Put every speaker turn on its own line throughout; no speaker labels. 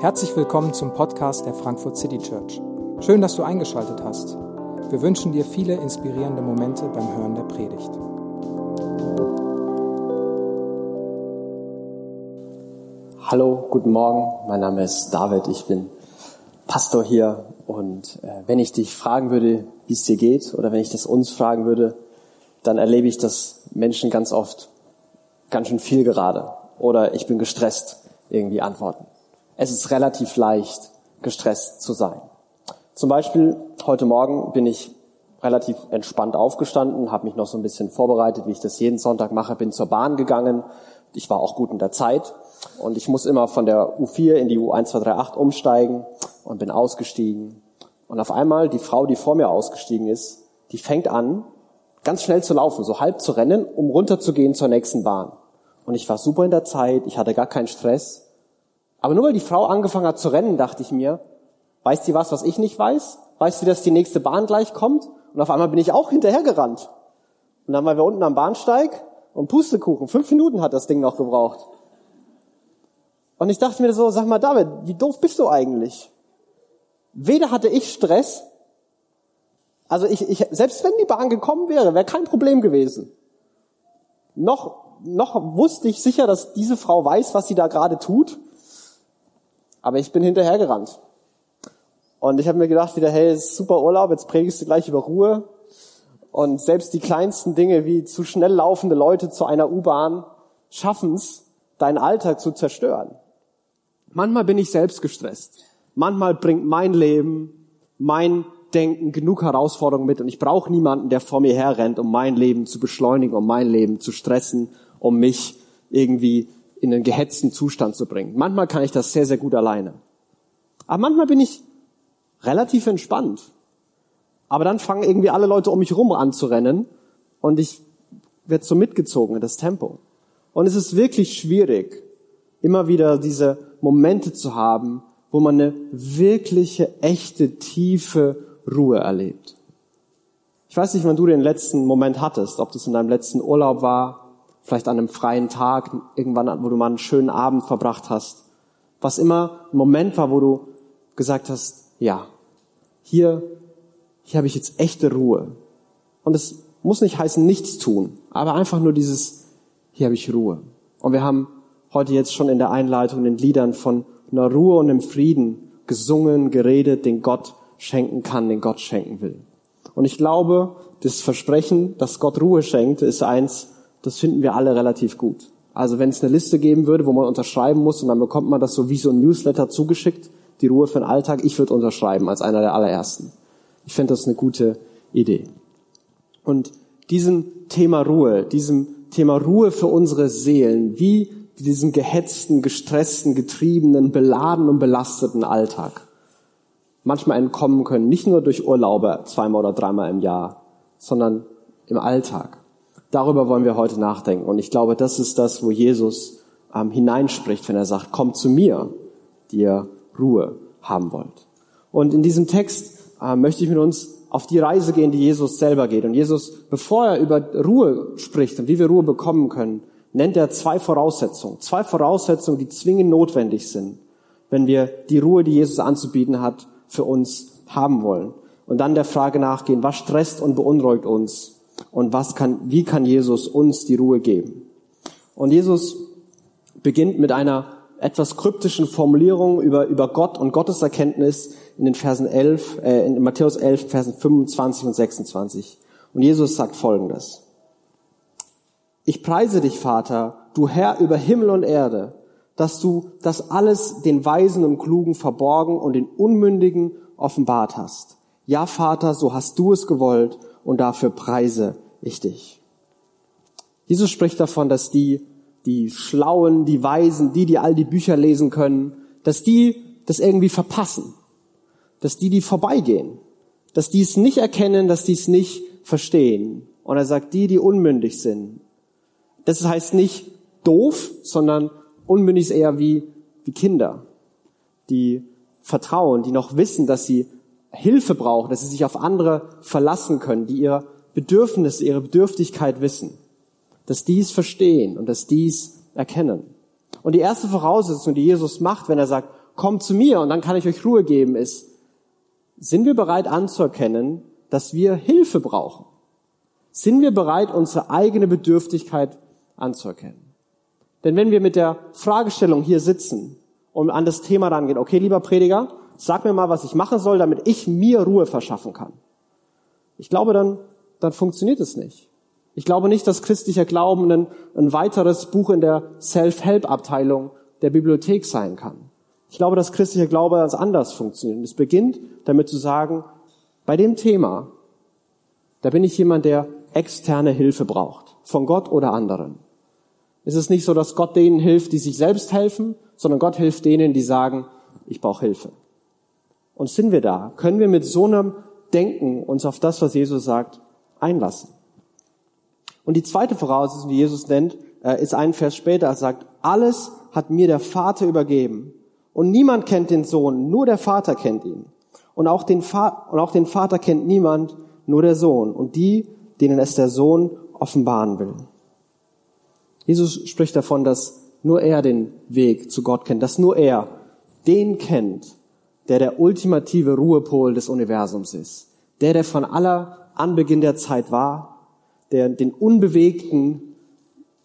Herzlich willkommen zum Podcast der Frankfurt City Church. Schön, dass du eingeschaltet hast. Wir wünschen dir viele inspirierende Momente beim Hören der Predigt.
Hallo, guten Morgen. Mein Name ist David. Ich bin Pastor hier. Und äh, wenn ich dich fragen würde, wie es dir geht, oder wenn ich das uns fragen würde, dann erlebe ich, dass Menschen ganz oft ganz schön viel gerade oder ich bin gestresst irgendwie antworten. Es ist relativ leicht, gestresst zu sein. Zum Beispiel heute Morgen bin ich relativ entspannt aufgestanden, habe mich noch so ein bisschen vorbereitet, wie ich das jeden Sonntag mache, bin zur Bahn gegangen. Ich war auch gut in der Zeit und ich muss immer von der U4 in die U1238 umsteigen und bin ausgestiegen. Und auf einmal die Frau, die vor mir ausgestiegen ist, die fängt an, ganz schnell zu laufen, so halb zu rennen, um runterzugehen zur nächsten Bahn. Und ich war super in der Zeit, ich hatte gar keinen Stress. Aber nur weil die Frau angefangen hat zu rennen, dachte ich mir, weiß die was, was ich nicht weiß? Weiß sie, dass die nächste Bahn gleich kommt? Und auf einmal bin ich auch hinterhergerannt. Und dann waren wir unten am Bahnsteig und Pustekuchen. Fünf Minuten hat das Ding noch gebraucht. Und ich dachte mir so, sag mal David, wie doof bist du eigentlich? Weder hatte ich Stress, also ich, ich, selbst wenn die Bahn gekommen wäre, wäre kein Problem gewesen. Noch, noch wusste ich sicher, dass diese Frau weiß, was sie da gerade tut. Aber ich bin hinterhergerannt. Und ich habe mir gedacht wieder, hey, super Urlaub, jetzt predigst du gleich über Ruhe. Und selbst die kleinsten Dinge wie zu schnell laufende Leute zu einer U-Bahn schaffen es, deinen Alltag zu zerstören. Manchmal bin ich selbst gestresst. Manchmal bringt mein Leben, mein Denken genug Herausforderungen mit und ich brauche niemanden, der vor mir herrennt, um mein Leben zu beschleunigen, um mein Leben zu stressen, um mich irgendwie in einen gehetzten Zustand zu bringen. Manchmal kann ich das sehr, sehr gut alleine. Aber manchmal bin ich relativ entspannt. Aber dann fangen irgendwie alle Leute um mich rum an zu rennen und ich werde so mitgezogen in das Tempo. Und es ist wirklich schwierig, immer wieder diese Momente zu haben, wo man eine wirkliche, echte, tiefe Ruhe erlebt. Ich weiß nicht, wann du den letzten Moment hattest, ob das in deinem letzten Urlaub war, vielleicht an einem freien Tag, irgendwann, wo du mal einen schönen Abend verbracht hast. Was immer ein Moment war, wo du gesagt hast, ja, hier, hier habe ich jetzt echte Ruhe. Und es muss nicht heißen, nichts tun, aber einfach nur dieses, hier habe ich Ruhe. Und wir haben heute jetzt schon in der Einleitung, in den Liedern von einer Ruhe und einem Frieden gesungen, geredet, den Gott schenken kann, den Gott schenken will. Und ich glaube, das Versprechen, dass Gott Ruhe schenkt, ist eins, das finden wir alle relativ gut. Also wenn es eine Liste geben würde, wo man unterschreiben muss und dann bekommt man das so wie so ein Newsletter zugeschickt, die Ruhe für den Alltag, ich würde unterschreiben als einer der allerersten. Ich finde das eine gute Idee. Und diesem Thema Ruhe, diesem Thema Ruhe für unsere Seelen, wie diesem gehetzten, gestressten, getriebenen, beladenen und belasteten Alltag manchmal entkommen können, nicht nur durch Urlaube zweimal oder dreimal im Jahr, sondern im Alltag. Darüber wollen wir heute nachdenken. Und ich glaube, das ist das, wo Jesus ähm, hineinspricht, wenn er sagt, kommt zu mir, die ihr Ruhe haben wollt. Und in diesem Text äh, möchte ich mit uns auf die Reise gehen, die Jesus selber geht. Und Jesus, bevor er über Ruhe spricht und wie wir Ruhe bekommen können, nennt er zwei Voraussetzungen. Zwei Voraussetzungen, die zwingend notwendig sind, wenn wir die Ruhe, die Jesus anzubieten hat, für uns haben wollen. Und dann der Frage nachgehen, was stresst und beunruhigt uns und was kann, wie kann Jesus uns die Ruhe geben? Und Jesus beginnt mit einer etwas kryptischen Formulierung über, über Gott und Gottes Erkenntnis in den Versen 11, äh, in Matthäus 11, Versen 25 und 26. Und Jesus sagt Folgendes. Ich preise dich, Vater, du Herr über Himmel und Erde, dass du das alles den Weisen und Klugen verborgen und den Unmündigen offenbart hast. Ja, Vater, so hast du es gewollt und dafür preise ich dich. Jesus spricht davon, dass die, die Schlauen, die Weisen, die, die all die Bücher lesen können, dass die das irgendwie verpassen. Dass die, die vorbeigehen. Dass die es nicht erkennen, dass die es nicht verstehen. Und er sagt, die, die unmündig sind. Das heißt nicht doof, sondern unmündig ist eher wie, wie Kinder, die vertrauen, die noch wissen, dass sie Hilfe brauchen, dass sie sich auf andere verlassen können, die ihr Bedürfnisse, ihre Bedürftigkeit wissen, dass die es verstehen und dass die es erkennen. Und die erste Voraussetzung, die Jesus macht, wenn er sagt, kommt zu mir und dann kann ich euch Ruhe geben, ist, sind wir bereit anzuerkennen, dass wir Hilfe brauchen? Sind wir bereit, unsere eigene Bedürftigkeit anzuerkennen? Denn wenn wir mit der Fragestellung hier sitzen und an das Thema rangehen, okay, lieber Prediger, sag mir mal, was ich machen soll, damit ich mir Ruhe verschaffen kann. Ich glaube, dann, dann funktioniert es nicht. Ich glaube nicht, dass christlicher Glauben ein, ein weiteres Buch in der Self-Help-Abteilung der Bibliothek sein kann. Ich glaube, dass christlicher Glaube ganz anders funktioniert. Und es beginnt damit zu sagen, bei dem Thema, da bin ich jemand, der externe Hilfe braucht, von Gott oder anderen. Es ist nicht so, dass Gott denen hilft, die sich selbst helfen, sondern Gott hilft denen, die sagen, ich brauche Hilfe. Und sind wir da? Können wir mit so einem Denken uns auf das, was Jesus sagt, einlassen? Und die zweite Voraussetzung, die Jesus nennt, äh, ist ein Vers später, er sagt, alles hat mir der Vater übergeben. Und niemand kennt den Sohn, nur der Vater kennt ihn. Und auch den, Va und auch den Vater kennt niemand, nur der Sohn. Und die, denen es der Sohn offenbaren will. Jesus spricht davon, dass nur er den Weg zu Gott kennt, dass nur er den kennt, der der ultimative Ruhepol des Universums ist. Der, der von aller Anbeginn der Zeit war, der den Unbewegten,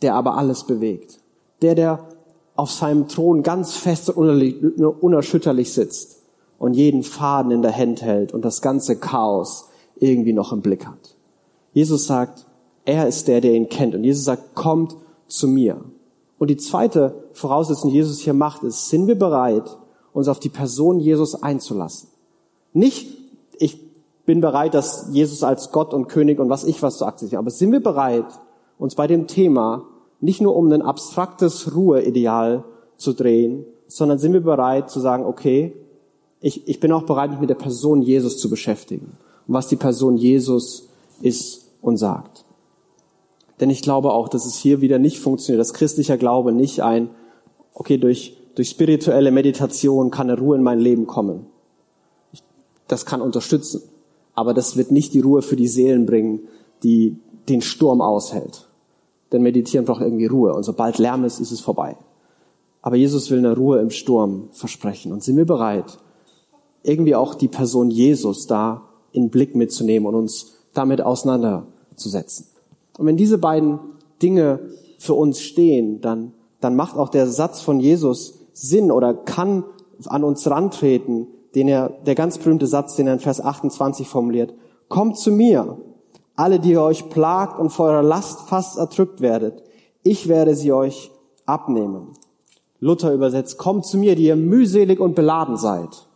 der aber alles bewegt. Der, der auf seinem Thron ganz fest und unerschütterlich sitzt und jeden Faden in der Hand hält und das ganze Chaos irgendwie noch im Blick hat. Jesus sagt, er ist der, der ihn kennt. Und Jesus sagt, kommt zu mir. Und die zweite Voraussetzung, die Jesus hier macht, ist, sind wir bereit, uns auf die Person Jesus einzulassen. Nicht, ich bin bereit, dass Jesus als Gott und König und was ich was zu akzeptieren, aber sind wir bereit, uns bei dem Thema nicht nur um ein abstraktes Ruheideal zu drehen, sondern sind wir bereit zu sagen, okay, ich, ich bin auch bereit, mich mit der Person Jesus zu beschäftigen und was die Person Jesus ist und sagt. Denn ich glaube auch, dass es hier wieder nicht funktioniert, dass christlicher Glaube nicht ein, okay, durch durch spirituelle Meditation kann eine Ruhe in mein Leben kommen. Das kann unterstützen. Aber das wird nicht die Ruhe für die Seelen bringen, die den Sturm aushält. Denn Meditieren braucht irgendwie Ruhe. Und sobald Lärm ist, ist es vorbei. Aber Jesus will eine Ruhe im Sturm versprechen. Und sind wir bereit, irgendwie auch die Person Jesus da in Blick mitzunehmen und uns damit auseinanderzusetzen? Und wenn diese beiden Dinge für uns stehen, dann, dann macht auch der Satz von Jesus, Sinn oder kann an uns rantreten, den er, der ganz berühmte Satz, den er in Vers 28 formuliert. Kommt zu mir, alle, die ihr euch plagt und vor eurer Last fast erdrückt werdet. Ich werde sie euch abnehmen. Luther übersetzt, kommt zu mir, die ihr mühselig und beladen seid.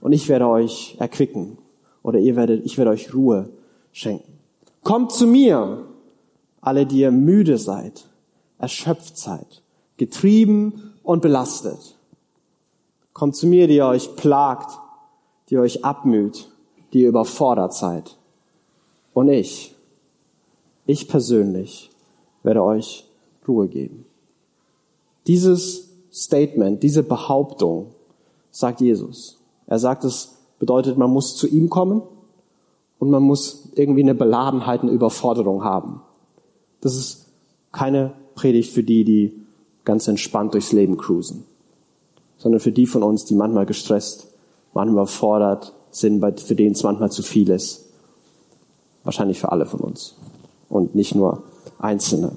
Und ich werde euch erquicken. Oder ihr werdet, ich werde euch Ruhe schenken. Kommt zu mir, alle, die ihr müde seid, erschöpft seid, getrieben und belastet. Kommt zu mir, die ihr euch plagt, die euch abmüht, die ihr überfordert seid. Und ich, ich persönlich werde euch Ruhe geben. Dieses Statement, diese Behauptung sagt Jesus. Er sagt, es bedeutet, man muss zu ihm kommen und man muss irgendwie eine Beladenheit, eine Überforderung haben. Das ist keine Predigt für die, die ganz entspannt durchs Leben cruisen, sondern für die von uns, die manchmal gestresst, manchmal fordert sind, für denen es manchmal zu viel ist. Wahrscheinlich für alle von uns und nicht nur Einzelne.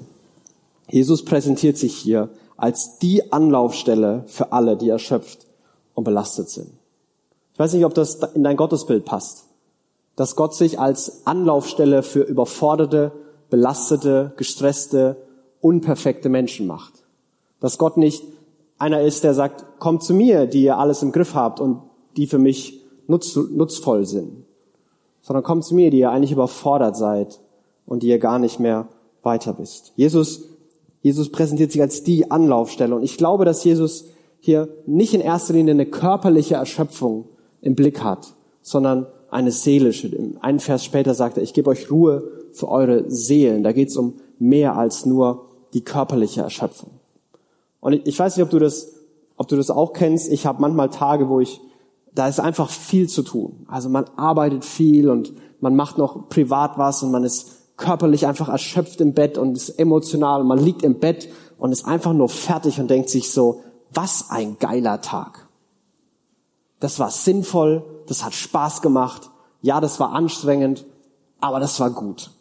Jesus präsentiert sich hier als die Anlaufstelle für alle, die erschöpft und belastet sind. Ich weiß nicht, ob das in dein Gottesbild passt, dass Gott sich als Anlaufstelle für überforderte, belastete, gestresste, unperfekte Menschen macht. Dass Gott nicht einer ist, der sagt, kommt zu mir, die ihr alles im Griff habt und die für mich nutz, nutzvoll sind. Sondern kommt zu mir, die ihr eigentlich überfordert seid und die ihr gar nicht mehr weiter wisst. Jesus, Jesus präsentiert sich als die Anlaufstelle. Und ich glaube, dass Jesus hier nicht in erster Linie eine körperliche Erschöpfung im Blick hat, sondern eine seelische. Einen Vers später sagt er, ich gebe euch Ruhe für eure Seelen. Da geht es um mehr als nur die körperliche Erschöpfung. Und ich weiß nicht, ob du das, ob du das auch kennst. Ich habe manchmal Tage, wo ich, da ist einfach viel zu tun. Also man arbeitet viel und man macht noch privat was und man ist körperlich einfach erschöpft im Bett und ist emotional und man liegt im Bett und ist einfach nur fertig und denkt sich so, was ein geiler Tag. Das war sinnvoll, das hat Spaß gemacht, ja, das war anstrengend, aber das war gut.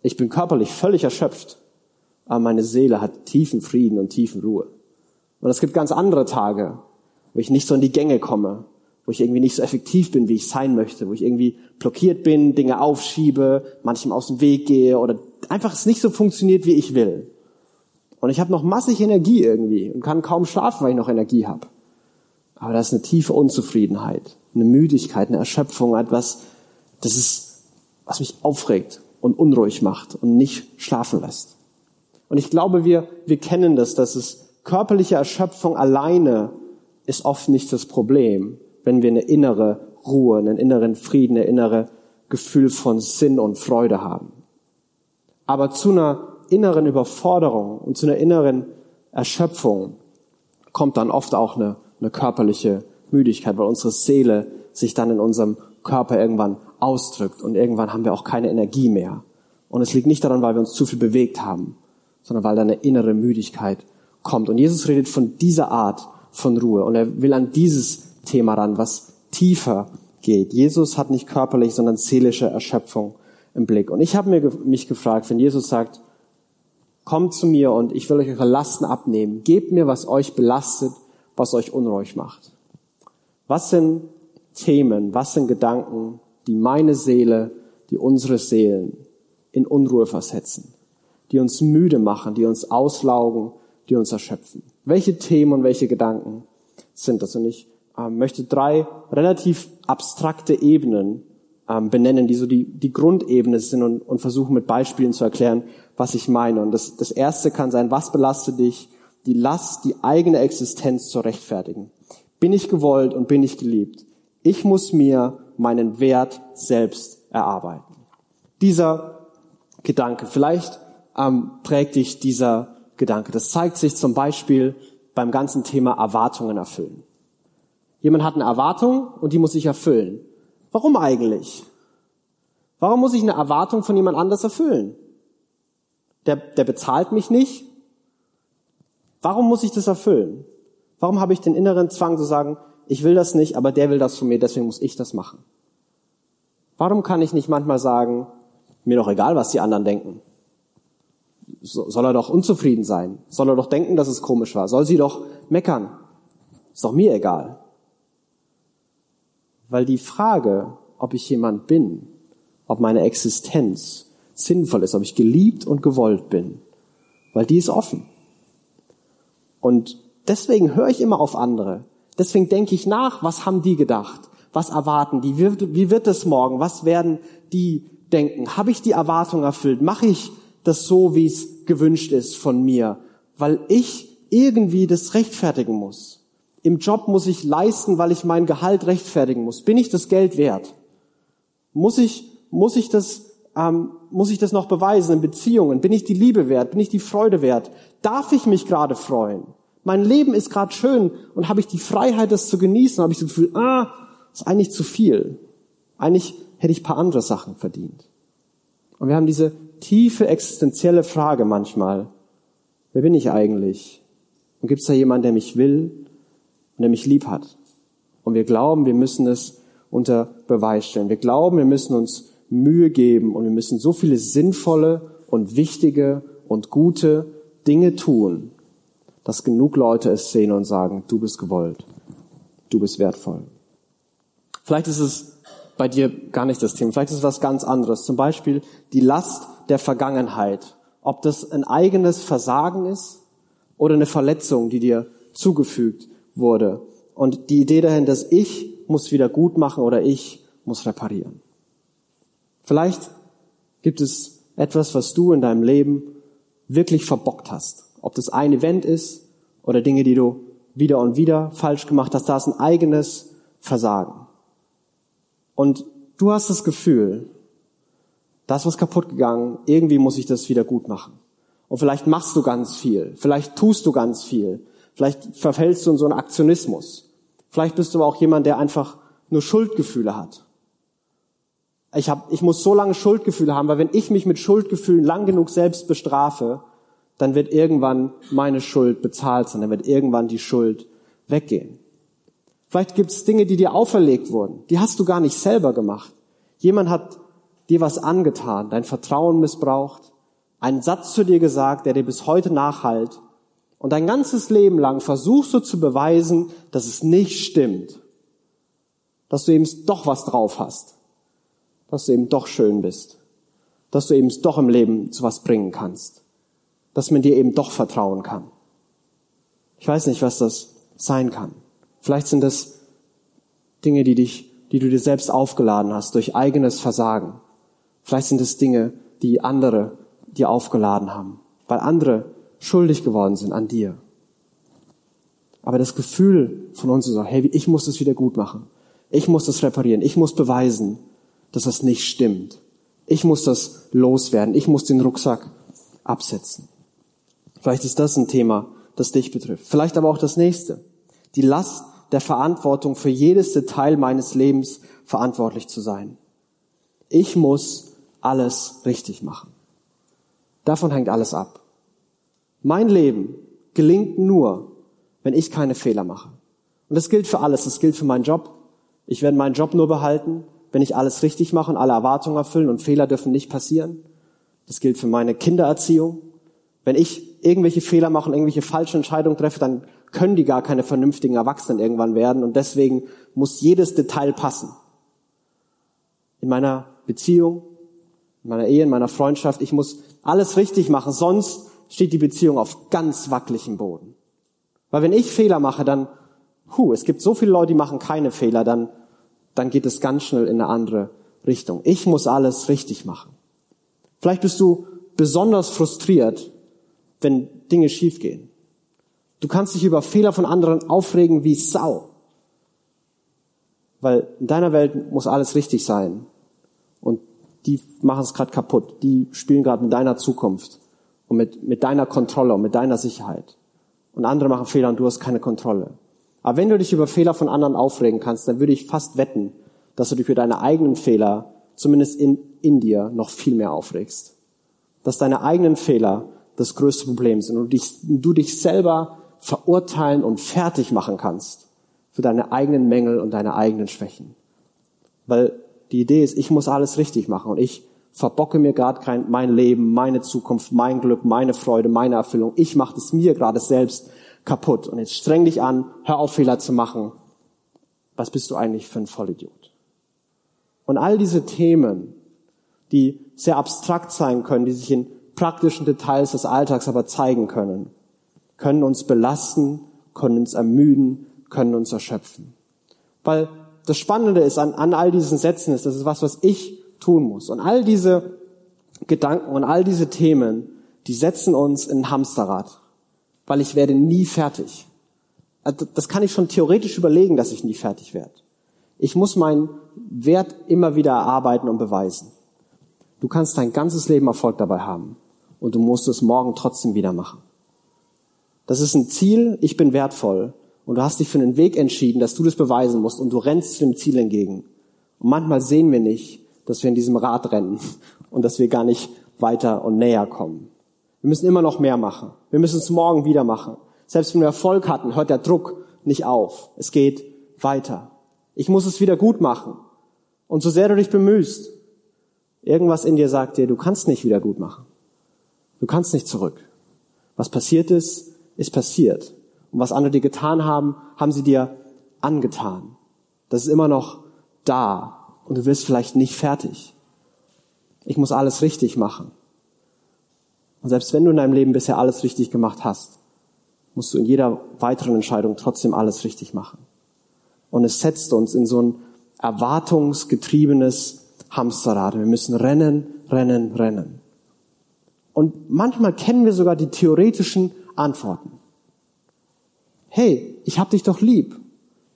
Ich bin körperlich völlig erschöpft, aber meine Seele hat tiefen Frieden und tiefen Ruhe. Und es gibt ganz andere Tage, wo ich nicht so in die Gänge komme, wo ich irgendwie nicht so effektiv bin, wie ich sein möchte, wo ich irgendwie blockiert bin, Dinge aufschiebe, manchem aus dem Weg gehe oder einfach es nicht so funktioniert, wie ich will. Und ich habe noch massig Energie irgendwie und kann kaum schlafen, weil ich noch Energie habe. Aber da ist eine tiefe Unzufriedenheit, eine Müdigkeit, eine Erschöpfung, etwas, das ist, was mich aufregt und unruhig macht und nicht schlafen lässt. Und ich glaube, wir, wir kennen das, dass es körperliche Erschöpfung alleine ist oft nicht das Problem, wenn wir eine innere Ruhe, einen inneren Frieden, ein innere Gefühl von Sinn und Freude haben. Aber zu einer inneren Überforderung und zu einer inneren Erschöpfung kommt dann oft auch eine, eine körperliche Müdigkeit, weil unsere Seele sich dann in unserem Körper irgendwann ausdrückt und irgendwann haben wir auch keine Energie mehr. Und es liegt nicht daran, weil wir uns zu viel bewegt haben, sondern weil da eine innere Müdigkeit kommt. Und Jesus redet von dieser Art von Ruhe und er will an dieses Thema ran, was tiefer geht. Jesus hat nicht körperlich, sondern seelische Erschöpfung im Blick. Und ich habe mich gefragt, wenn Jesus sagt, kommt zu mir und ich will euch eure Lasten abnehmen, gebt mir, was euch belastet, was euch unruhig macht. Was sind Themen, was sind Gedanken, die meine Seele, die unsere Seelen in Unruhe versetzen, die uns müde machen, die uns auslaugen, die uns erschöpfen. Welche Themen und welche Gedanken sind das? Und ich ähm, möchte drei relativ abstrakte Ebenen ähm, benennen, die so die, die Grundebene sind und, und versuchen mit Beispielen zu erklären, was ich meine. Und das, das erste kann sein, was belastet dich? Die Last, die eigene Existenz zu rechtfertigen. Bin ich gewollt und bin ich geliebt? Ich muss mir meinen Wert selbst erarbeiten. Dieser Gedanke, vielleicht ähm, prägt dich dieser Gedanke. Das zeigt sich zum Beispiel beim ganzen Thema Erwartungen erfüllen. Jemand hat eine Erwartung und die muss sich erfüllen. Warum eigentlich? Warum muss ich eine Erwartung von jemand anders erfüllen? Der, der bezahlt mich nicht. Warum muss ich das erfüllen? Warum habe ich den inneren Zwang zu sagen, ich will das nicht, aber der will das von mir, deswegen muss ich das machen? Warum kann ich nicht manchmal sagen, mir doch egal, was die anderen denken? Soll er doch unzufrieden sein? Soll er doch denken, dass es komisch war? Soll sie doch meckern? Ist doch mir egal. Weil die Frage, ob ich jemand bin, ob meine Existenz sinnvoll ist, ob ich geliebt und gewollt bin, weil die ist offen. Und deswegen höre ich immer auf andere. Deswegen denke ich nach, was haben die gedacht? Was erwarten die? Wie wird, es morgen? Was werden die denken? Habe ich die Erwartung erfüllt? Mache ich das so, wie es gewünscht ist von mir, weil ich irgendwie das rechtfertigen muss. Im Job muss ich leisten, weil ich mein Gehalt rechtfertigen muss. Bin ich das Geld wert? Muss ich, muss ich das, ähm, muss ich das noch beweisen in Beziehungen? Bin ich die Liebe wert? Bin ich die Freude wert? Darf ich mich gerade freuen? Mein Leben ist gerade schön und habe ich die Freiheit, das zu genießen? Habe ich das Gefühl, ah, ist eigentlich zu viel. Eigentlich hätte ich paar andere Sachen verdient. Und wir haben diese tiefe existenzielle Frage manchmal. Wer bin ich eigentlich? Und gibt es da jemanden, der mich will und der mich lieb hat? Und wir glauben, wir müssen es unter Beweis stellen. Wir glauben, wir müssen uns Mühe geben und wir müssen so viele sinnvolle und wichtige und gute Dinge tun, dass genug Leute es sehen und sagen, du bist gewollt, du bist wertvoll. Vielleicht ist es bei dir gar nicht das Thema, vielleicht ist es was ganz anderes. Zum Beispiel die Last der Vergangenheit. Ob das ein eigenes Versagen ist oder eine Verletzung, die dir zugefügt wurde. Und die Idee dahin, dass ich muss wieder gut machen oder ich muss reparieren. Vielleicht gibt es etwas, was du in deinem Leben wirklich verbockt hast. Ob das ein Event ist oder Dinge, die du wieder und wieder falsch gemacht hast, da ist ein eigenes Versagen. Und du hast das Gefühl, da ist was kaputt gegangen, irgendwie muss ich das wieder gut machen. Und vielleicht machst du ganz viel, vielleicht tust du ganz viel, vielleicht verfällst du in so einen Aktionismus. Vielleicht bist du aber auch jemand, der einfach nur Schuldgefühle hat. Ich, hab, ich muss so lange Schuldgefühle haben, weil wenn ich mich mit Schuldgefühlen lang genug selbst bestrafe, dann wird irgendwann meine Schuld bezahlt sein, dann wird irgendwann die Schuld weggehen. Vielleicht gibt es Dinge, die dir auferlegt wurden, die hast du gar nicht selber gemacht. Jemand hat dir was angetan, dein Vertrauen missbraucht, einen Satz zu dir gesagt, der dir bis heute nachhalt und dein ganzes Leben lang versuchst du zu beweisen, dass es nicht stimmt, dass du eben doch was drauf hast, dass du eben doch schön bist, dass du eben doch im Leben zu was bringen kannst, dass man dir eben doch vertrauen kann. Ich weiß nicht, was das sein kann. Vielleicht sind das Dinge, die dich, die du dir selbst aufgeladen hast durch eigenes Versagen. Vielleicht sind es Dinge, die andere dir aufgeladen haben, weil andere schuldig geworden sind an dir. Aber das Gefühl von uns ist so, hey, ich muss das wieder gut machen. Ich muss das reparieren. Ich muss beweisen, dass das nicht stimmt. Ich muss das loswerden. Ich muss den Rucksack absetzen. Vielleicht ist das ein Thema, das dich betrifft. Vielleicht aber auch das nächste. Die Last der Verantwortung für jedes Detail meines Lebens verantwortlich zu sein. Ich muss alles richtig machen. Davon hängt alles ab. Mein Leben gelingt nur, wenn ich keine Fehler mache. Und das gilt für alles. Das gilt für meinen Job. Ich werde meinen Job nur behalten, wenn ich alles richtig mache und alle Erwartungen erfüllen und Fehler dürfen nicht passieren. Das gilt für meine Kindererziehung. Wenn ich irgendwelche Fehler mache und irgendwelche falsche Entscheidungen treffe, dann können die gar keine vernünftigen Erwachsenen irgendwann werden und deswegen muss jedes Detail passen. In meiner Beziehung, in meiner Ehe, in meiner Freundschaft, ich muss alles richtig machen, sonst steht die Beziehung auf ganz wackeligem Boden. Weil wenn ich Fehler mache, dann, hu, es gibt so viele Leute, die machen keine Fehler, dann, dann geht es ganz schnell in eine andere Richtung. Ich muss alles richtig machen. Vielleicht bist du besonders frustriert, wenn Dinge schiefgehen. Du kannst dich über Fehler von anderen aufregen wie Sau. Weil in deiner Welt muss alles richtig sein. Und die machen es gerade kaputt. Die spielen gerade mit deiner Zukunft und mit, mit deiner Kontrolle und mit deiner Sicherheit. Und andere machen Fehler und du hast keine Kontrolle. Aber wenn du dich über Fehler von anderen aufregen kannst, dann würde ich fast wetten, dass du dich über deine eigenen Fehler, zumindest in, in dir, noch viel mehr aufregst. Dass deine eigenen Fehler das größte Problem sind und du dich, du dich selber verurteilen und fertig machen kannst für deine eigenen Mängel und deine eigenen Schwächen. Weil die Idee ist, ich muss alles richtig machen und ich verbocke mir gerade kein mein Leben, meine Zukunft, mein Glück, meine Freude, meine Erfüllung. Ich mache es mir gerade selbst kaputt. Und jetzt streng dich an, hör auf Fehler zu machen. Was bist du eigentlich für ein Vollidiot? Und all diese Themen, die sehr abstrakt sein können, die sich in praktischen Details des Alltags aber zeigen können, können uns belasten, können uns ermüden, können uns erschöpfen. Weil das Spannende ist an, an all diesen Sätzen ist, das ist was, was ich tun muss. Und all diese Gedanken und all diese Themen, die setzen uns in ein Hamsterrad, weil ich werde nie fertig. Also das kann ich schon theoretisch überlegen, dass ich nie fertig werde. Ich muss meinen Wert immer wieder erarbeiten und beweisen. Du kannst dein ganzes Leben Erfolg dabei haben und du musst es morgen trotzdem wieder machen. Das ist ein Ziel, ich bin wertvoll und du hast dich für einen Weg entschieden, dass du das beweisen musst und du rennst dem Ziel entgegen. Und manchmal sehen wir nicht, dass wir in diesem Rad rennen und dass wir gar nicht weiter und näher kommen. Wir müssen immer noch mehr machen. Wir müssen es morgen wieder machen. Selbst wenn wir Erfolg hatten, hört der Druck nicht auf. Es geht weiter. Ich muss es wieder gut machen. Und so sehr du dich bemühst, irgendwas in dir sagt dir, du kannst nicht wieder gut machen. Du kannst nicht zurück. Was passiert ist, ist passiert. Und was andere dir getan haben, haben sie dir angetan. Das ist immer noch da und du wirst vielleicht nicht fertig. Ich muss alles richtig machen. Und selbst wenn du in deinem Leben bisher alles richtig gemacht hast, musst du in jeder weiteren Entscheidung trotzdem alles richtig machen. Und es setzt uns in so ein erwartungsgetriebenes Hamsterrad. Wir müssen rennen, rennen, rennen. Und manchmal kennen wir sogar die theoretischen Antworten. Hey, ich hab dich doch lieb.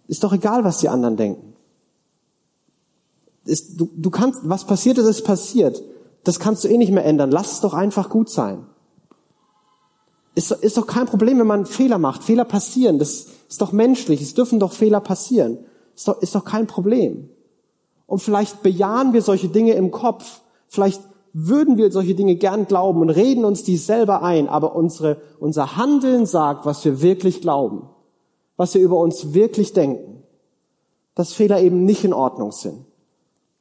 Ist doch egal, was die anderen denken ist, du, du kannst, was passiert ist, ist passiert. Das kannst du eh nicht mehr ändern. Lass es doch einfach gut sein. Ist, ist doch kein Problem, wenn man Fehler macht. Fehler passieren. Das ist doch menschlich. Es dürfen doch Fehler passieren. Ist doch, ist doch kein Problem. Und vielleicht bejahen wir solche Dinge im Kopf. Vielleicht würden wir solche Dinge gern glauben und reden uns die selber ein, aber unsere, unser Handeln sagt, was wir wirklich glauben, was wir über uns wirklich denken, dass Fehler eben nicht in Ordnung sind,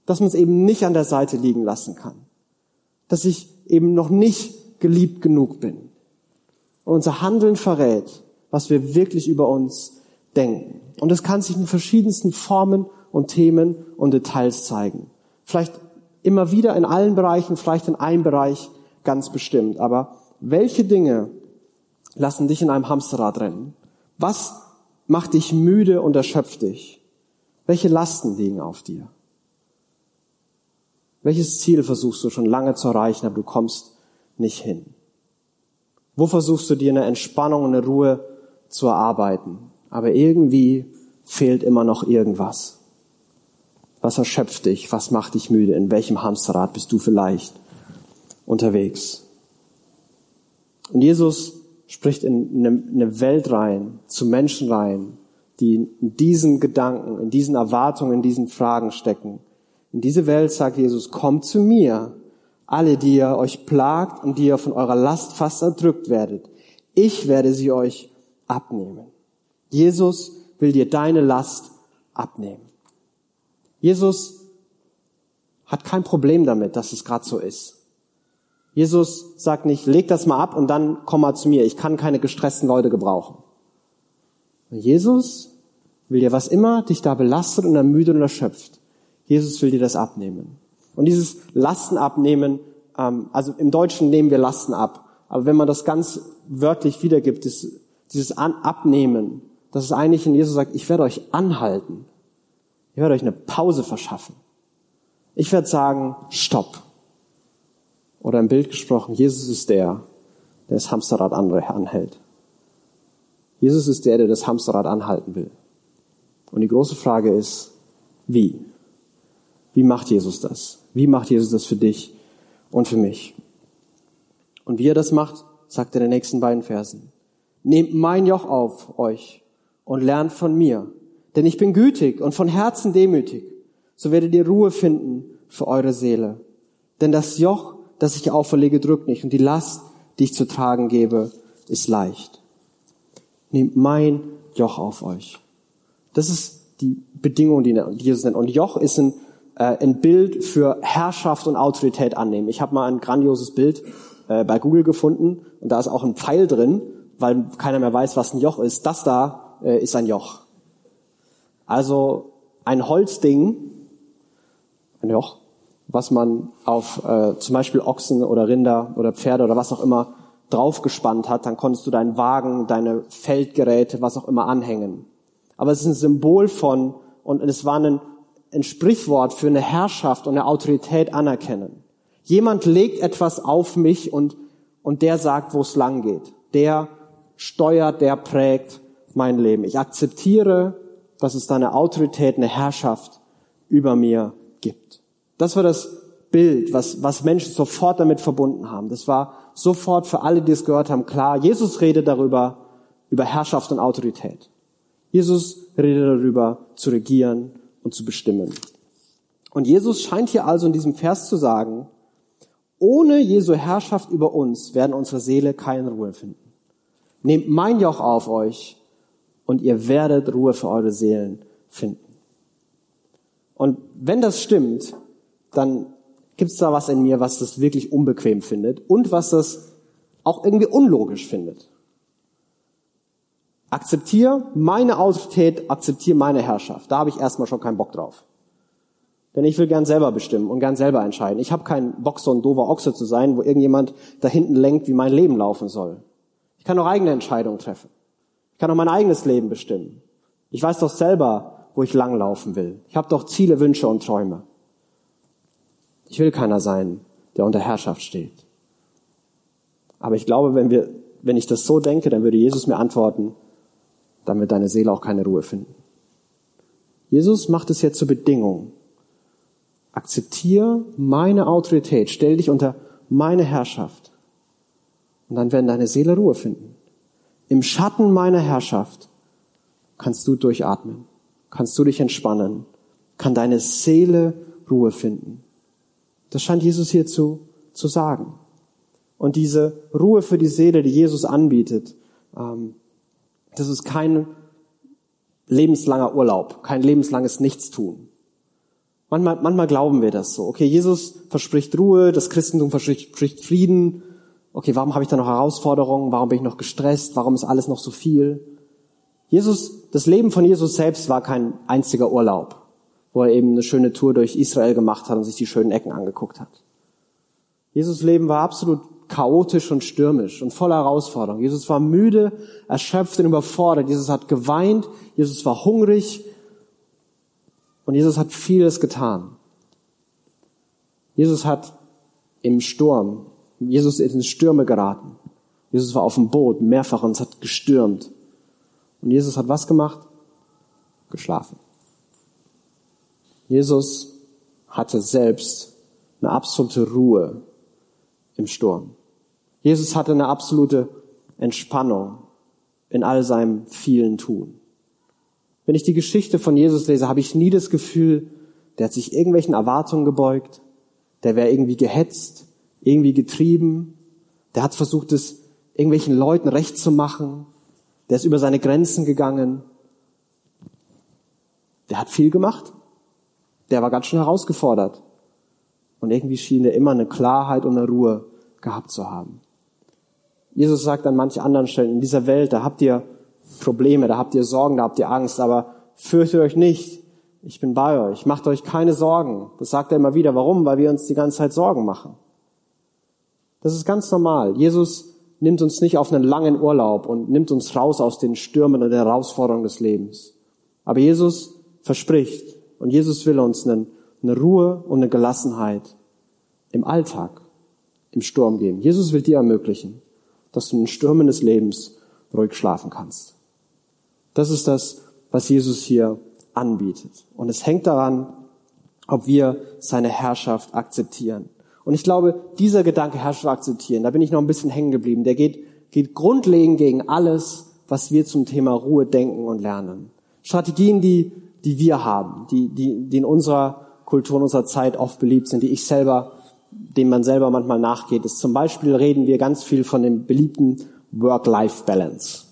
dass man es eben nicht an der Seite liegen lassen kann, dass ich eben noch nicht geliebt genug bin. Und unser Handeln verrät, was wir wirklich über uns denken. Und es kann sich in verschiedensten Formen und Themen und Details zeigen. Vielleicht immer wieder in allen Bereichen, vielleicht in einem Bereich ganz bestimmt. Aber welche Dinge lassen dich in einem Hamsterrad rennen? Was macht dich müde und erschöpft dich? Welche Lasten liegen auf dir? Welches Ziel versuchst du schon lange zu erreichen, aber du kommst nicht hin? Wo versuchst du dir eine Entspannung und eine Ruhe zu erarbeiten? Aber irgendwie fehlt immer noch irgendwas. Was erschöpft dich? Was macht dich müde? In welchem Hamsterrad bist du vielleicht unterwegs? Und Jesus spricht in eine Welt rein, zu Menschen rein, die in diesen Gedanken, in diesen Erwartungen, in diesen Fragen stecken. In diese Welt sagt Jesus, kommt zu mir, alle, die ihr euch plagt und die ihr von eurer Last fast erdrückt werdet. Ich werde sie euch abnehmen. Jesus will dir deine Last abnehmen. Jesus hat kein Problem damit, dass es gerade so ist. Jesus sagt nicht, leg das mal ab und dann komm mal zu mir. Ich kann keine gestressten Leute gebrauchen. Jesus will dir was immer dich da belastet und ermüdet und erschöpft. Jesus will dir das abnehmen. Und dieses Lasten abnehmen, ähm, also im Deutschen nehmen wir Lasten ab. Aber wenn man das ganz wörtlich wiedergibt, dieses Abnehmen, das ist eigentlich, wenn Jesus sagt, ich werde euch anhalten. Ich werde euch eine Pause verschaffen. Ich werde sagen, stopp. Oder im Bild gesprochen, Jesus ist der, der das Hamsterrad anhält. Jesus ist der, der das Hamsterrad anhalten will. Und die große Frage ist, wie? Wie macht Jesus das? Wie macht Jesus das für dich und für mich? Und wie er das macht, sagt er in den nächsten beiden Versen. Nehmt mein Joch auf euch und lernt von mir, denn ich bin gütig und von Herzen demütig. So werdet ihr Ruhe finden für eure Seele. Denn das Joch, das ich auferlege, drückt nicht und die Last, die ich zu tragen gebe, ist leicht. Nehmt mein Joch auf euch. Das ist die Bedingung, die Jesus nennt. Und Joch ist ein, äh, ein Bild für Herrschaft und Autorität annehmen. Ich habe mal ein grandioses Bild äh, bei Google gefunden und da ist auch ein Pfeil drin, weil keiner mehr weiß, was ein Joch ist. Das da äh, ist ein Joch. Also ein Holzding, ein Joch, was man auf äh, zum Beispiel Ochsen oder Rinder oder Pferde oder was auch immer draufgespannt hat, dann konntest du deinen Wagen, deine Feldgeräte, was auch immer anhängen. Aber es ist ein Symbol von, und es war ein, ein Sprichwort für eine Herrschaft und eine Autorität anerkennen. Jemand legt etwas auf mich und, und der sagt, wo es lang geht. Der steuert, der prägt mein Leben. Ich akzeptiere dass es da eine Autorität, eine Herrschaft über mir gibt. Das war das Bild, was, was Menschen sofort damit verbunden haben. Das war sofort für alle, die es gehört haben, klar. Jesus redet darüber, über Herrschaft und Autorität. Jesus redet darüber, zu regieren und zu bestimmen. Und Jesus scheint hier also in diesem Vers zu sagen, ohne Jesu Herrschaft über uns werden unsere Seele keine Ruhe finden. Nehmt mein Joch auf euch und ihr werdet Ruhe für eure Seelen finden. Und wenn das stimmt, dann gibt es da was in mir, was das wirklich unbequem findet und was das auch irgendwie unlogisch findet. Akzeptiere meine Autorität, akzeptiere meine Herrschaft. Da habe ich erstmal schon keinen Bock drauf. Denn ich will gern selber bestimmen und gern selber entscheiden. Ich habe keinen Bock, so ein doofer Ochse zu sein, wo irgendjemand da hinten lenkt, wie mein Leben laufen soll. Ich kann auch eigene Entscheidungen treffen. Ich kann auch mein eigenes Leben bestimmen. Ich weiß doch selber, wo ich langlaufen will. Ich habe doch Ziele, Wünsche und Träume. Ich will keiner sein, der unter Herrschaft steht. Aber ich glaube, wenn wir, wenn ich das so denke, dann würde Jesus mir antworten, dann wird deine Seele auch keine Ruhe finden. Jesus macht es jetzt zur Bedingung. Akzeptiere meine Autorität, stell dich unter meine Herrschaft. Und dann werden deine Seele Ruhe finden. Im Schatten meiner Herrschaft kannst du durchatmen, kannst du dich entspannen, kann deine Seele Ruhe finden. Das scheint Jesus hier zu sagen. Und diese Ruhe für die Seele, die Jesus anbietet, ähm, das ist kein lebenslanger Urlaub, kein lebenslanges Nichtstun. Manchmal, manchmal glauben wir das so. Okay, Jesus verspricht Ruhe, das Christentum verspricht Frieden. Okay, warum habe ich da noch Herausforderungen? Warum bin ich noch gestresst? Warum ist alles noch so viel? Jesus, das Leben von Jesus selbst war kein einziger Urlaub, wo er eben eine schöne Tour durch Israel gemacht hat und sich die schönen Ecken angeguckt hat. Jesus Leben war absolut chaotisch und stürmisch und voller Herausforderungen. Jesus war müde, erschöpft und überfordert. Jesus hat geweint. Jesus war hungrig. Und Jesus hat vieles getan. Jesus hat im Sturm, Jesus ist in Stürme geraten. Jesus war auf dem Boot mehrfach und es hat gestürmt. Und Jesus hat was gemacht? Geschlafen. Jesus hatte selbst eine absolute Ruhe im Sturm. Jesus hatte eine absolute Entspannung in all seinem vielen Tun. Wenn ich die Geschichte von Jesus lese, habe ich nie das Gefühl, der hat sich irgendwelchen Erwartungen gebeugt, der wäre irgendwie gehetzt, irgendwie getrieben, der hat versucht, es irgendwelchen Leuten recht zu machen, der ist über seine Grenzen gegangen, der hat viel gemacht, der war ganz schön herausgefordert. Und irgendwie schien er immer eine Klarheit und eine Ruhe gehabt zu haben. Jesus sagt an manchen anderen Stellen, in dieser Welt, da habt ihr Probleme, da habt ihr Sorgen, da habt ihr Angst, aber fürchtet euch nicht. Ich bin bei euch. Macht euch keine Sorgen. Das sagt er immer wieder. Warum? Weil wir uns die ganze Zeit Sorgen machen. Das ist ganz normal. Jesus nimmt uns nicht auf einen langen Urlaub und nimmt uns raus aus den Stürmen und der Herausforderungen des Lebens. Aber Jesus verspricht und Jesus will uns eine, eine Ruhe und eine Gelassenheit im Alltag, im Sturm geben. Jesus will dir ermöglichen dass du in den Stürmen des Lebens ruhig schlafen kannst. Das ist das, was Jesus hier anbietet. Und es hängt daran, ob wir seine Herrschaft akzeptieren. Und ich glaube, dieser Gedanke Herrschaft akzeptieren, da bin ich noch ein bisschen hängen geblieben, der geht, geht grundlegend gegen alles, was wir zum Thema Ruhe denken und lernen. Strategien, die, die wir haben, die, die, die in unserer Kultur, in unserer Zeit oft beliebt sind, die ich selber dem man selber manchmal nachgeht, ist zum Beispiel reden wir ganz viel von dem beliebten Work-Life-Balance.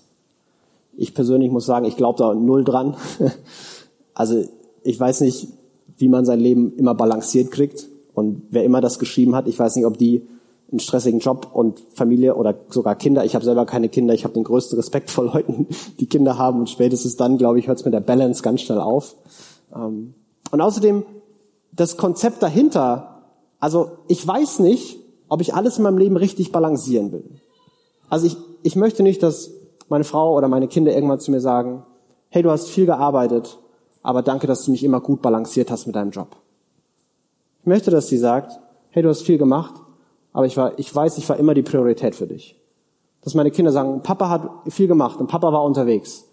Ich persönlich muss sagen, ich glaube da null dran. Also ich weiß nicht, wie man sein Leben immer balanciert kriegt. Und wer immer das geschrieben hat, ich weiß nicht, ob die einen stressigen Job und Familie oder sogar Kinder. Ich habe selber keine Kinder. Ich habe den größten Respekt vor Leuten, die Kinder haben. Und spätestens dann, glaube ich, hört es mit der Balance ganz schnell auf. Ähm, und außerdem das Konzept dahinter, also ich weiß nicht, ob ich alles in meinem Leben richtig balancieren will. Also ich, ich möchte nicht, dass meine Frau oder meine Kinder irgendwann zu mir sagen, hey, du hast viel gearbeitet, aber danke, dass du mich immer gut balanciert hast mit deinem Job. Ich möchte, dass sie sagt, hey, du hast viel gemacht, aber ich, war, ich weiß, ich war immer die Priorität für dich. Dass meine Kinder sagen, Papa hat viel gemacht und Papa war unterwegs,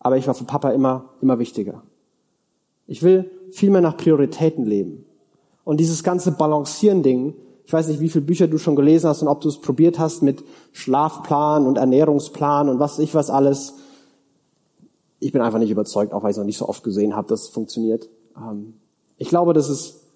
aber ich war für Papa immer, immer wichtiger. Ich will viel mehr nach Prioritäten leben. Und dieses ganze Balancieren-Ding, ich weiß nicht, wie viele Bücher du schon gelesen hast und ob du es probiert hast mit Schlafplan und Ernährungsplan und was ich was alles. Ich bin einfach nicht überzeugt, auch weil ich es noch nicht so oft gesehen habe, dass es funktioniert. Ähm, ich glaube, das ist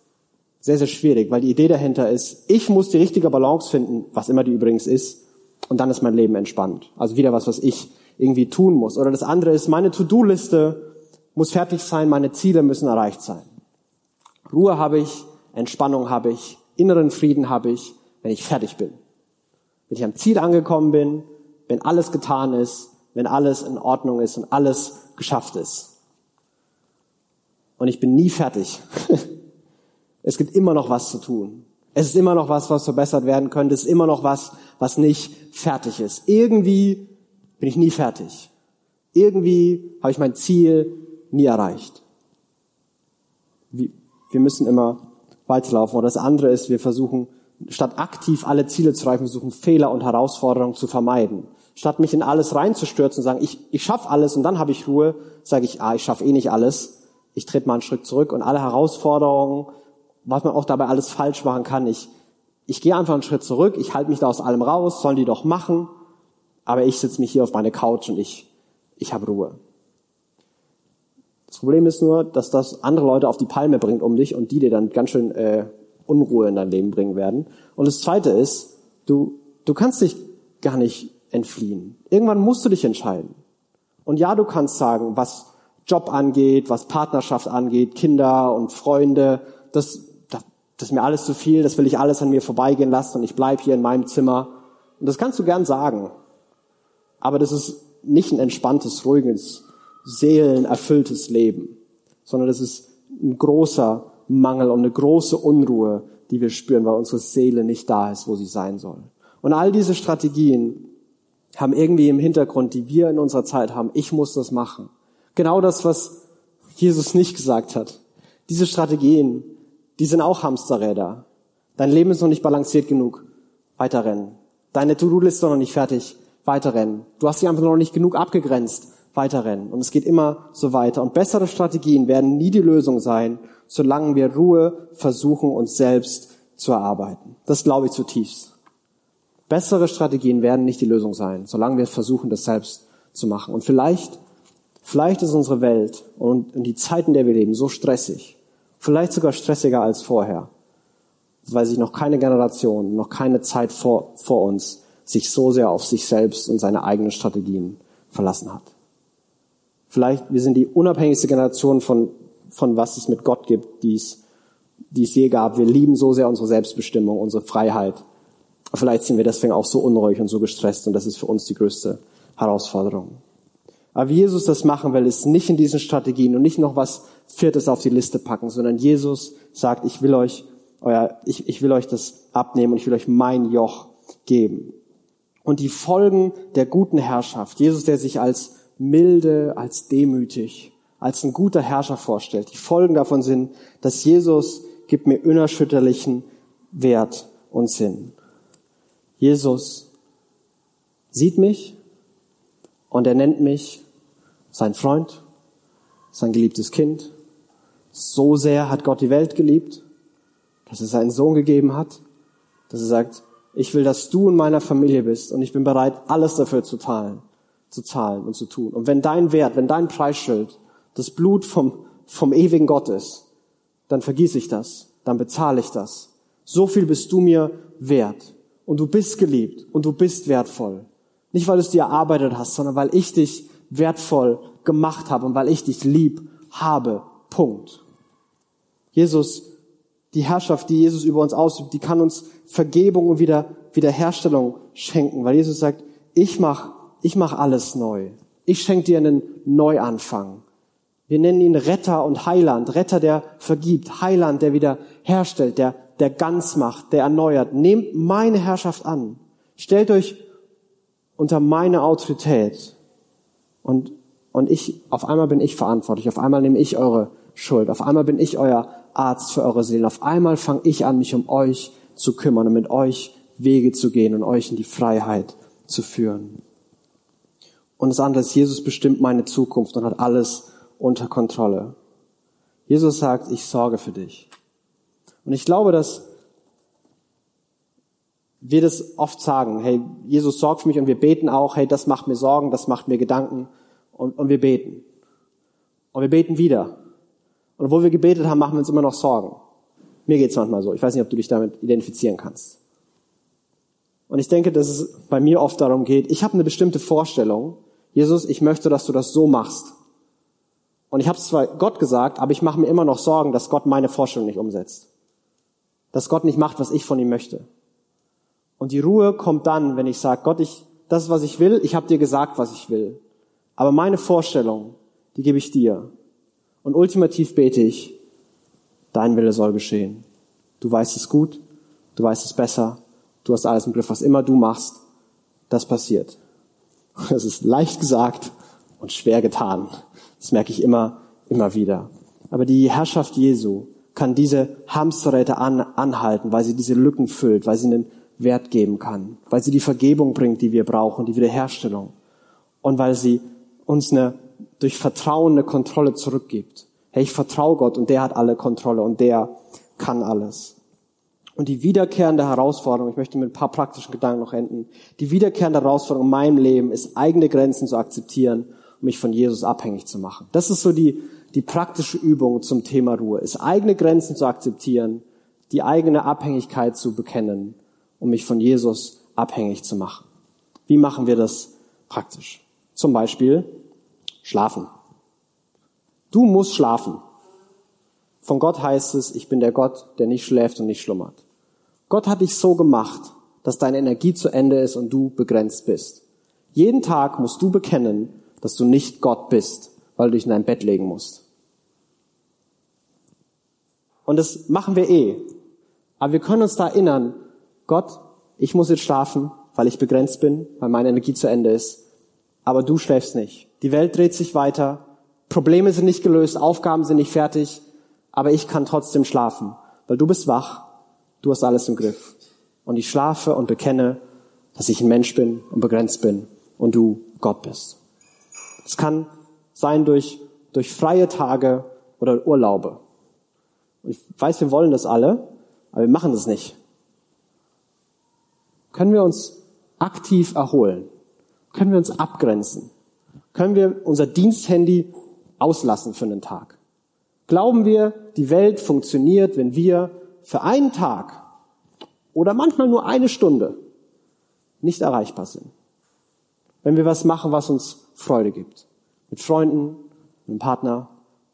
sehr, sehr schwierig, weil die Idee dahinter ist, ich muss die richtige Balance finden, was immer die übrigens ist, und dann ist mein Leben entspannt. Also wieder was, was ich irgendwie tun muss. Oder das andere ist, meine To-Do-Liste muss fertig sein, meine Ziele müssen erreicht sein. Ruhe habe ich, Entspannung habe ich, inneren Frieden habe ich, wenn ich fertig bin. Wenn ich am Ziel angekommen bin, wenn alles getan ist, wenn alles in Ordnung ist und alles geschafft ist. Und ich bin nie fertig. es gibt immer noch was zu tun. Es ist immer noch was, was verbessert werden könnte. Es ist immer noch was, was nicht fertig ist. Irgendwie bin ich nie fertig. Irgendwie habe ich mein Ziel nie erreicht. Wir müssen immer weiterlaufen. Oder das andere ist, wir versuchen, statt aktiv alle Ziele zu erreichen, versuchen Fehler und Herausforderungen zu vermeiden. Statt mich in alles reinzustürzen und sagen, ich, ich schaffe alles und dann habe ich Ruhe, sage ich, ah, ich schaffe eh nicht alles. Ich trete mal einen Schritt zurück und alle Herausforderungen, was man auch dabei alles falsch machen kann, ich, ich gehe einfach einen Schritt zurück, ich halte mich da aus allem raus, sollen die doch machen, aber ich sitze mich hier auf meine Couch und ich, ich habe Ruhe. Das Problem ist nur, dass das andere Leute auf die Palme bringt um dich und die dir dann ganz schön äh, Unruhe in dein Leben bringen werden. Und das zweite ist, du, du kannst dich gar nicht entfliehen. Irgendwann musst du dich entscheiden. Und ja, du kannst sagen, was Job angeht, was Partnerschaft angeht, Kinder und Freunde, das, das, ist mir alles zu viel, das will ich alles an mir vorbeigehen lassen und ich bleib hier in meinem Zimmer. Und das kannst du gern sagen. Aber das ist nicht ein entspanntes, ruhiges, seelenerfülltes Leben, sondern das ist ein großer Mangel und eine große Unruhe, die wir spüren, weil unsere Seele nicht da ist, wo sie sein soll. Und all diese Strategien haben irgendwie im Hintergrund, die wir in unserer Zeit haben, ich muss das machen. Genau das, was Jesus nicht gesagt hat. Diese Strategien, die sind auch Hamsterräder. Dein Leben ist noch nicht balanciert genug. Weiterrennen. Deine To-Do-Liste ist noch nicht fertig. Weiterrennen. Du hast dich einfach noch nicht genug abgegrenzt. Weiterrennen. Und es geht immer so weiter. Und bessere Strategien werden nie die Lösung sein, solange wir Ruhe versuchen, uns selbst zu erarbeiten. Das glaube ich zutiefst. Bessere Strategien werden nicht die Lösung sein, solange wir versuchen, das selbst zu machen. Und vielleicht, vielleicht ist unsere Welt und die Zeiten, in der wir leben, so stressig. Vielleicht sogar stressiger als vorher. Weil sich noch keine Generation, noch keine Zeit vor, vor uns sich so sehr auf sich selbst und seine eigenen Strategien verlassen hat. Vielleicht, wir sind die unabhängigste Generation von, von was es mit Gott gibt, die es, die es je gab. Wir lieben so sehr unsere Selbstbestimmung, unsere Freiheit. Vielleicht sind wir deswegen auch so unruhig und so gestresst und das ist für uns die größte Herausforderung. Aber wie Jesus das machen will, ist nicht in diesen Strategien und nicht noch was Viertes auf die Liste packen, sondern Jesus sagt, ich will euch euer, ich, ich will euch das abnehmen und ich will euch mein Joch geben. Und die Folgen der guten Herrschaft, Jesus, der sich als milde, als demütig, als ein guter Herrscher vorstellt. Die Folgen davon sind, dass Jesus gibt mir unerschütterlichen Wert und Sinn. Jesus sieht mich und er nennt mich sein Freund, sein geliebtes Kind. So sehr hat Gott die Welt geliebt, dass er seinen Sohn gegeben hat, dass er sagt, ich will, dass du in meiner Familie bist und ich bin bereit, alles dafür zu zahlen zu zahlen und zu tun. Und wenn dein Wert, wenn dein Preisschild das Blut vom, vom ewigen Gott ist, dann vergieße ich das, dann bezahle ich das. So viel bist du mir wert. Und du bist geliebt und du bist wertvoll. Nicht, weil du es dir erarbeitet hast, sondern weil ich dich wertvoll gemacht habe und weil ich dich lieb habe. Punkt. Jesus, die Herrschaft, die Jesus über uns ausübt, die kann uns Vergebung und wieder, Wiederherstellung schenken, weil Jesus sagt, ich mach ich mache alles neu. Ich schenke dir einen Neuanfang. Wir nennen ihn Retter und Heiland. Retter, der vergibt. Heiland, der wieder herstellt, der, der ganz macht, der erneuert. Nehmt meine Herrschaft an. Stellt euch unter meine Autorität. Und, und ich, auf einmal bin ich verantwortlich. Auf einmal nehme ich eure Schuld. Auf einmal bin ich euer Arzt für eure Seelen. Auf einmal fange ich an, mich um euch zu kümmern und mit euch Wege zu gehen und euch in die Freiheit zu führen. Und das andere ist, Jesus bestimmt meine Zukunft und hat alles unter Kontrolle. Jesus sagt, ich sorge für dich. Und ich glaube, dass wir das oft sagen, hey, Jesus sorgt für mich und wir beten auch, hey, das macht mir Sorgen, das macht mir Gedanken und, und wir beten. Und wir beten wieder. Und obwohl wir gebetet haben, machen wir uns immer noch Sorgen. Mir geht's manchmal so. Ich weiß nicht, ob du dich damit identifizieren kannst. Und ich denke, dass es bei mir oft darum geht, ich habe eine bestimmte Vorstellung Jesus, ich möchte, dass du das so machst. Und ich habe es zwar Gott gesagt, aber ich mache mir immer noch Sorgen, dass Gott meine Vorstellung nicht umsetzt. Dass Gott nicht macht, was ich von ihm möchte. Und die Ruhe kommt dann, wenn ich sage, Gott, ich, das ist, was ich will, ich habe dir gesagt, was ich will. Aber meine Vorstellung, die gebe ich dir. Und ultimativ bete ich, dein Wille soll geschehen. Du weißt es gut, du weißt es besser, du hast alles im Griff, was immer du machst, das passiert. Das ist leicht gesagt und schwer getan. Das merke ich immer, immer wieder. Aber die Herrschaft Jesu kann diese Hamsterräte an, anhalten, weil sie diese Lücken füllt, weil sie einen Wert geben kann, weil sie die Vergebung bringt, die wir brauchen, die Wiederherstellung. Und weil sie uns eine, durch Vertrauen eine Kontrolle zurückgibt. Hey, ich vertraue Gott und der hat alle Kontrolle und der kann alles. Und die wiederkehrende Herausforderung, ich möchte mit ein paar praktischen Gedanken noch enden, die wiederkehrende Herausforderung in meinem Leben ist, eigene Grenzen zu akzeptieren und mich von Jesus abhängig zu machen. Das ist so die, die praktische Übung zum Thema Ruhe, ist eigene Grenzen zu akzeptieren, die eigene Abhängigkeit zu bekennen, um mich von Jesus abhängig zu machen. Wie machen wir das praktisch? Zum Beispiel schlafen. Du musst schlafen. Von Gott heißt es, ich bin der Gott, der nicht schläft und nicht schlummert. Gott hat dich so gemacht, dass deine Energie zu Ende ist und du begrenzt bist. Jeden Tag musst du bekennen, dass du nicht Gott bist, weil du dich in dein Bett legen musst. Und das machen wir eh. Aber wir können uns da erinnern, Gott, ich muss jetzt schlafen, weil ich begrenzt bin, weil meine Energie zu Ende ist. Aber du schläfst nicht. Die Welt dreht sich weiter. Probleme sind nicht gelöst, Aufgaben sind nicht fertig. Aber ich kann trotzdem schlafen, weil du bist wach. Du hast alles im Griff. Und ich schlafe und bekenne, dass ich ein Mensch bin und begrenzt bin und du Gott bist. Es kann sein durch, durch freie Tage oder Urlaube. Und ich weiß, wir wollen das alle, aber wir machen das nicht. Können wir uns aktiv erholen? Können wir uns abgrenzen? Können wir unser Diensthandy auslassen für einen Tag? Glauben wir, die Welt funktioniert, wenn wir für einen Tag oder manchmal nur eine Stunde nicht erreichbar sind? Wenn wir was machen, was uns Freude gibt. Mit Freunden, mit einem Partner,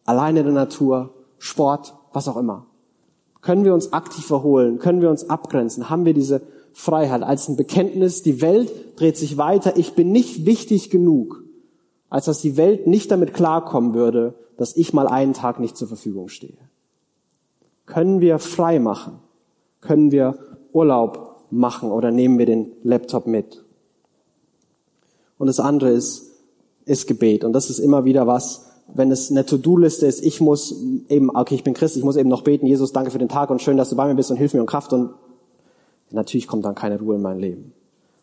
alleine in der Natur, Sport, was auch immer. Können wir uns aktiv erholen? Können wir uns abgrenzen? Haben wir diese Freiheit als ein Bekenntnis, die Welt dreht sich weiter, ich bin nicht wichtig genug, als dass die Welt nicht damit klarkommen würde, dass ich mal einen Tag nicht zur Verfügung stehe. Können wir frei machen? Können wir Urlaub machen oder nehmen wir den Laptop mit? Und das andere ist, ist Gebet. Und das ist immer wieder was, wenn es eine To-Do-Liste ist, ich muss eben, okay, ich bin Christ, ich muss eben noch beten, Jesus, danke für den Tag und schön, dass du bei mir bist und hilf mir und Kraft und natürlich kommt dann keine Ruhe in mein Leben.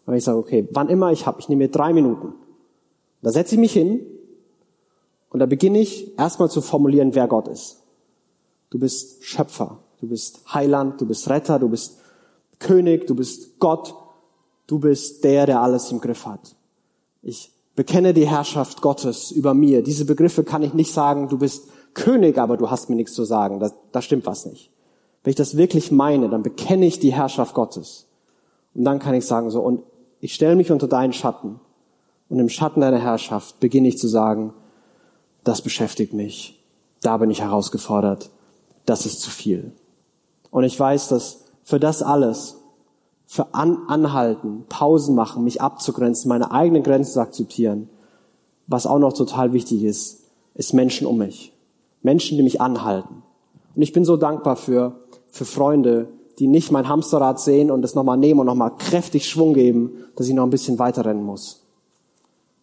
Aber ich sage, okay, wann immer ich habe, ich nehme mir drei Minuten. Da setze ich mich hin und da beginne ich erstmal zu formulieren, wer Gott ist. Du bist Schöpfer, du bist Heiland, du bist Retter, du bist König, du bist Gott, du bist der, der alles im Griff hat. Ich bekenne die Herrschaft Gottes über mir. Diese Begriffe kann ich nicht sagen, du bist König, aber du hast mir nichts zu sagen. Da, da stimmt was nicht. Wenn ich das wirklich meine, dann bekenne ich die Herrschaft Gottes. Und dann kann ich sagen so, und ich stelle mich unter deinen Schatten. Und im Schatten deiner Herrschaft beginne ich zu sagen, das beschäftigt mich. Da bin ich herausgefordert. Das ist zu viel. Und ich weiß, dass für das alles für An Anhalten, Pausen machen, mich abzugrenzen, meine eigenen Grenzen zu akzeptieren. Was auch noch total wichtig ist, ist Menschen um mich. Menschen, die mich anhalten. Und ich bin so dankbar für, für Freunde, die nicht mein Hamsterrad sehen und es nochmal nehmen und nochmal kräftig Schwung geben, dass ich noch ein bisschen weiter rennen muss.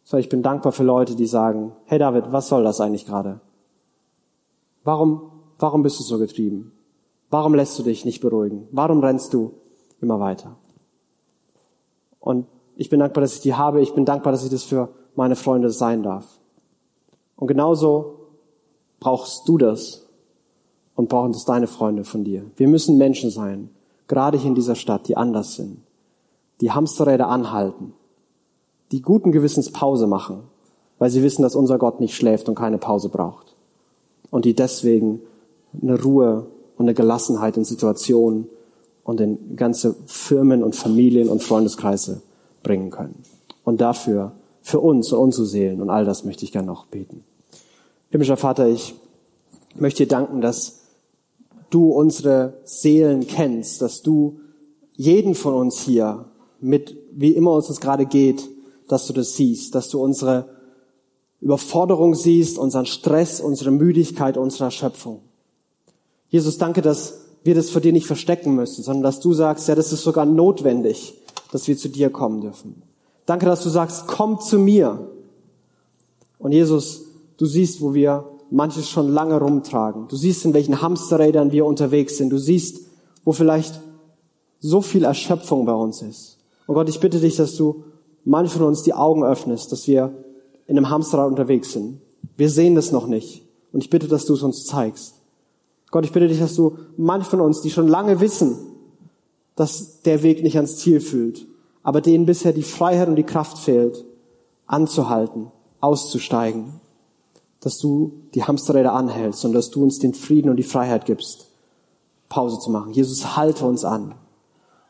So, ich bin dankbar für Leute, die sagen, hey David, was soll das eigentlich gerade? Warum, warum bist du so getrieben? Warum lässt du dich nicht beruhigen? Warum rennst du immer weiter. Und ich bin dankbar, dass ich die habe. Ich bin dankbar, dass ich das für meine Freunde sein darf. Und genauso brauchst du das und brauchen das deine Freunde von dir. Wir müssen Menschen sein, gerade hier in dieser Stadt, die anders sind, die Hamsterräder anhalten, die guten Gewissens Pause machen, weil sie wissen, dass unser Gott nicht schläft und keine Pause braucht. Und die deswegen eine Ruhe und eine Gelassenheit in Situationen und in ganze Firmen und Familien und Freundeskreise bringen können. Und dafür, für uns und unsere Seelen und all das möchte ich gerne noch beten. Himmlischer Vater, ich möchte dir danken, dass du unsere Seelen kennst, dass du jeden von uns hier mit, wie immer uns das gerade geht, dass du das siehst, dass du unsere Überforderung siehst, unseren Stress, unsere Müdigkeit, unsere Erschöpfung. Jesus, danke, dass wir das vor dir nicht verstecken müssen, sondern dass du sagst, ja, das ist sogar notwendig, dass wir zu dir kommen dürfen. Danke, dass du sagst, komm zu mir. Und Jesus, du siehst, wo wir manches schon lange rumtragen. Du siehst, in welchen Hamsterrädern wir unterwegs sind. Du siehst, wo vielleicht so viel Erschöpfung bei uns ist. Und Gott, ich bitte dich, dass du manchen von uns die Augen öffnest, dass wir in einem Hamsterrad unterwegs sind. Wir sehen das noch nicht. Und ich bitte, dass du es uns zeigst. Gott, ich bitte dich, dass du manche von uns, die schon lange wissen, dass der Weg nicht ans Ziel führt, aber denen bisher die Freiheit und die Kraft fehlt, anzuhalten, auszusteigen, dass du die Hamsterräder anhältst und dass du uns den Frieden und die Freiheit gibst, Pause zu machen. Jesus, halte uns an.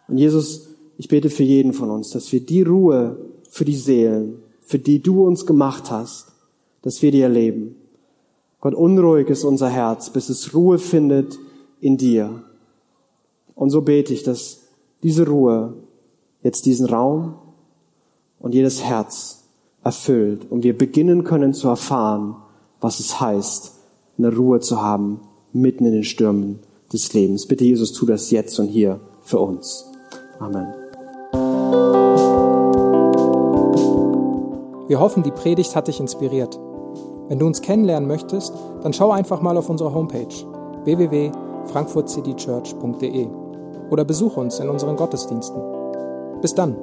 Und Jesus, ich bete für jeden von uns, dass wir die Ruhe für die Seelen, für die du uns gemacht hast, dass wir die erleben. Gott, unruhig ist unser Herz, bis es Ruhe findet in dir. Und so bete ich, dass diese Ruhe jetzt diesen Raum und jedes Herz erfüllt und wir beginnen können zu erfahren, was es heißt, eine Ruhe zu haben mitten in den Stürmen des Lebens. Bitte Jesus, tu das jetzt und hier für uns. Amen.
Wir hoffen, die Predigt hat dich inspiriert. Wenn du uns kennenlernen möchtest, dann schau einfach mal auf unsere Homepage www.frankfurtcitychurch.de oder besuche uns in unseren Gottesdiensten. Bis dann!